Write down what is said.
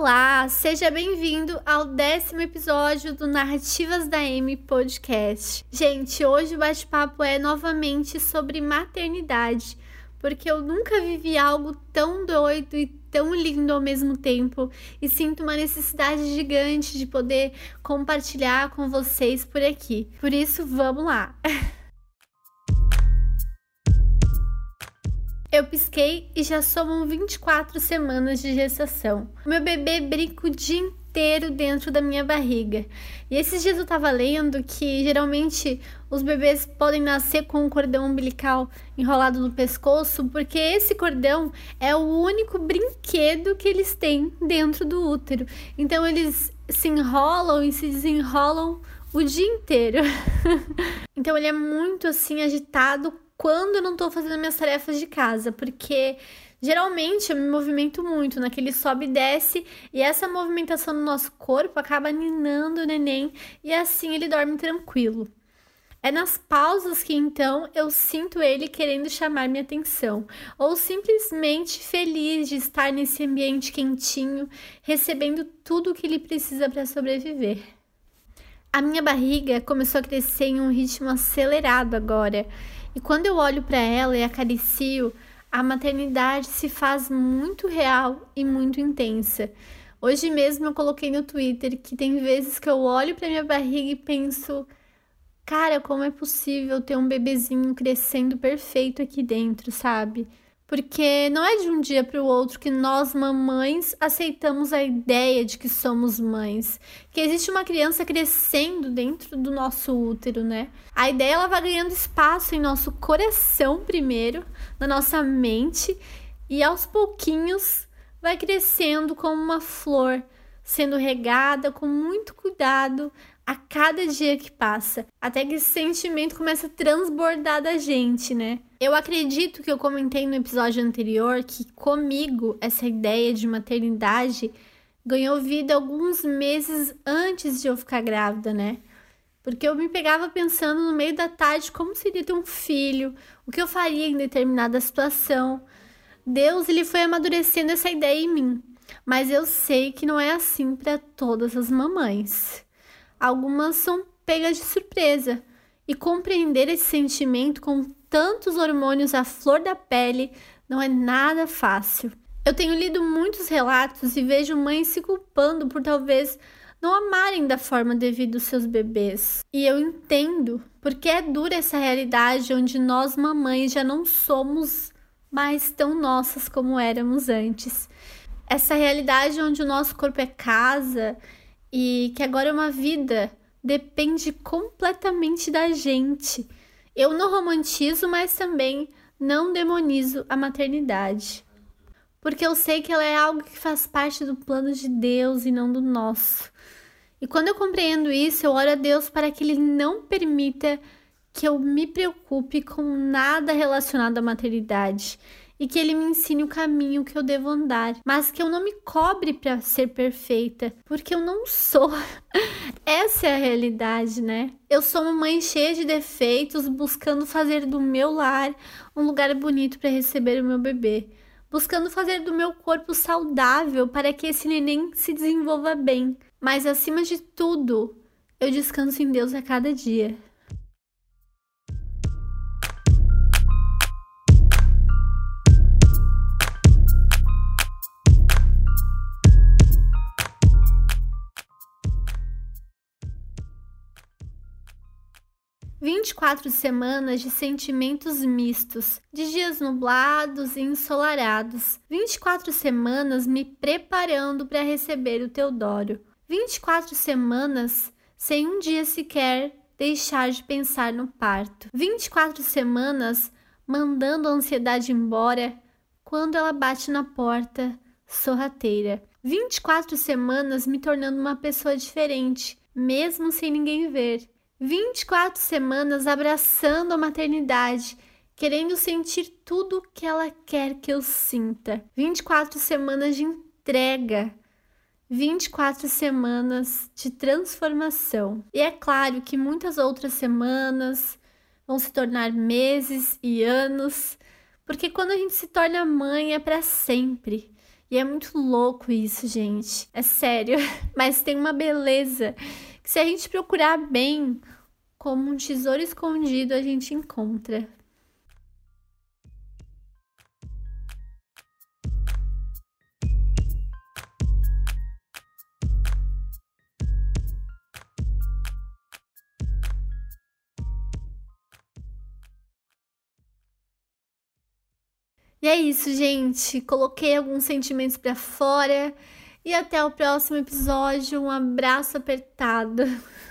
Olá, seja bem-vindo ao décimo episódio do Narrativas da M Podcast. Gente, hoje o bate-papo é novamente sobre maternidade, porque eu nunca vivi algo tão doido e tão lindo ao mesmo tempo e sinto uma necessidade gigante de poder compartilhar com vocês por aqui. Por isso, vamos lá! Eu pisquei e já somam 24 semanas de gestação. Meu bebê brinca o dia inteiro dentro da minha barriga. E esses dias eu tava lendo que geralmente os bebês podem nascer com um cordão umbilical enrolado no pescoço, porque esse cordão é o único brinquedo que eles têm dentro do útero. Então eles se enrolam e se desenrolam o dia inteiro. então ele é muito assim agitado quando eu não tô fazendo minhas tarefas de casa, porque geralmente eu me movimento muito naquele sobe e desce, e essa movimentação no nosso corpo acaba ninando o neném e assim ele dorme tranquilo. É nas pausas que então eu sinto ele querendo chamar minha atenção, ou simplesmente feliz de estar nesse ambiente quentinho, recebendo tudo o que ele precisa para sobreviver. A minha barriga começou a crescer em um ritmo acelerado agora. E quando eu olho para ela e acaricio, a maternidade se faz muito real e muito intensa. Hoje mesmo eu coloquei no Twitter que tem vezes que eu olho para minha barriga e penso: cara, como é possível ter um bebezinho crescendo perfeito aqui dentro, sabe? Porque não é de um dia para o outro que nós, mamães, aceitamos a ideia de que somos mães, que existe uma criança crescendo dentro do nosso útero, né? A ideia ela vai ganhando espaço em nosso coração primeiro, na nossa mente, e aos pouquinhos vai crescendo como uma flor, sendo regada com muito cuidado a cada dia que passa, até que esse sentimento começa a transbordar da gente, né? Eu acredito que eu comentei no episódio anterior que comigo essa ideia de maternidade ganhou vida alguns meses antes de eu ficar grávida, né? Porque eu me pegava pensando no meio da tarde como seria ter um filho, o que eu faria em determinada situação. Deus ele foi amadurecendo essa ideia em mim, mas eu sei que não é assim para todas as mamães algumas são pegas de surpresa. E compreender esse sentimento com tantos hormônios à flor da pele não é nada fácil. Eu tenho lido muitos relatos e vejo mães se culpando por talvez não amarem da forma devida os seus bebês. E eu entendo, porque é dura essa realidade onde nós mamães já não somos mais tão nossas como éramos antes. Essa realidade onde o nosso corpo é casa e que agora é uma vida depende completamente da gente. Eu não romantizo, mas também não demonizo a maternidade. Porque eu sei que ela é algo que faz parte do plano de Deus e não do nosso. E quando eu compreendo isso, eu oro a Deus para que Ele não permita que eu me preocupe com nada relacionado à maternidade e que ele me ensine o caminho que eu devo andar, mas que eu não me cobre para ser perfeita, porque eu não sou. Essa é a realidade, né? Eu sou uma mãe cheia de defeitos, buscando fazer do meu lar um lugar bonito para receber o meu bebê, buscando fazer do meu corpo saudável para que esse neném se desenvolva bem. Mas acima de tudo, eu descanso em Deus a cada dia. 24 semanas de sentimentos mistos, de dias nublados e ensolarados. 24 semanas me preparando para receber o Teodoro. 24 semanas sem um dia sequer deixar de pensar no parto. 24 semanas mandando a ansiedade embora quando ela bate na porta, sorrateira. 24 semanas me tornando uma pessoa diferente, mesmo sem ninguém ver. 24 semanas abraçando a maternidade, querendo sentir tudo o que ela quer que eu sinta. 24 semanas de entrega. 24 semanas de transformação. E é claro que muitas outras semanas vão se tornar meses e anos, porque quando a gente se torna mãe é para sempre. E é muito louco isso, gente. É sério. Mas tem uma beleza que se a gente procurar bem, como um tesouro escondido, a gente encontra. E é isso, gente. Coloquei alguns sentimentos para fora. E até o próximo episódio. Um abraço apertado.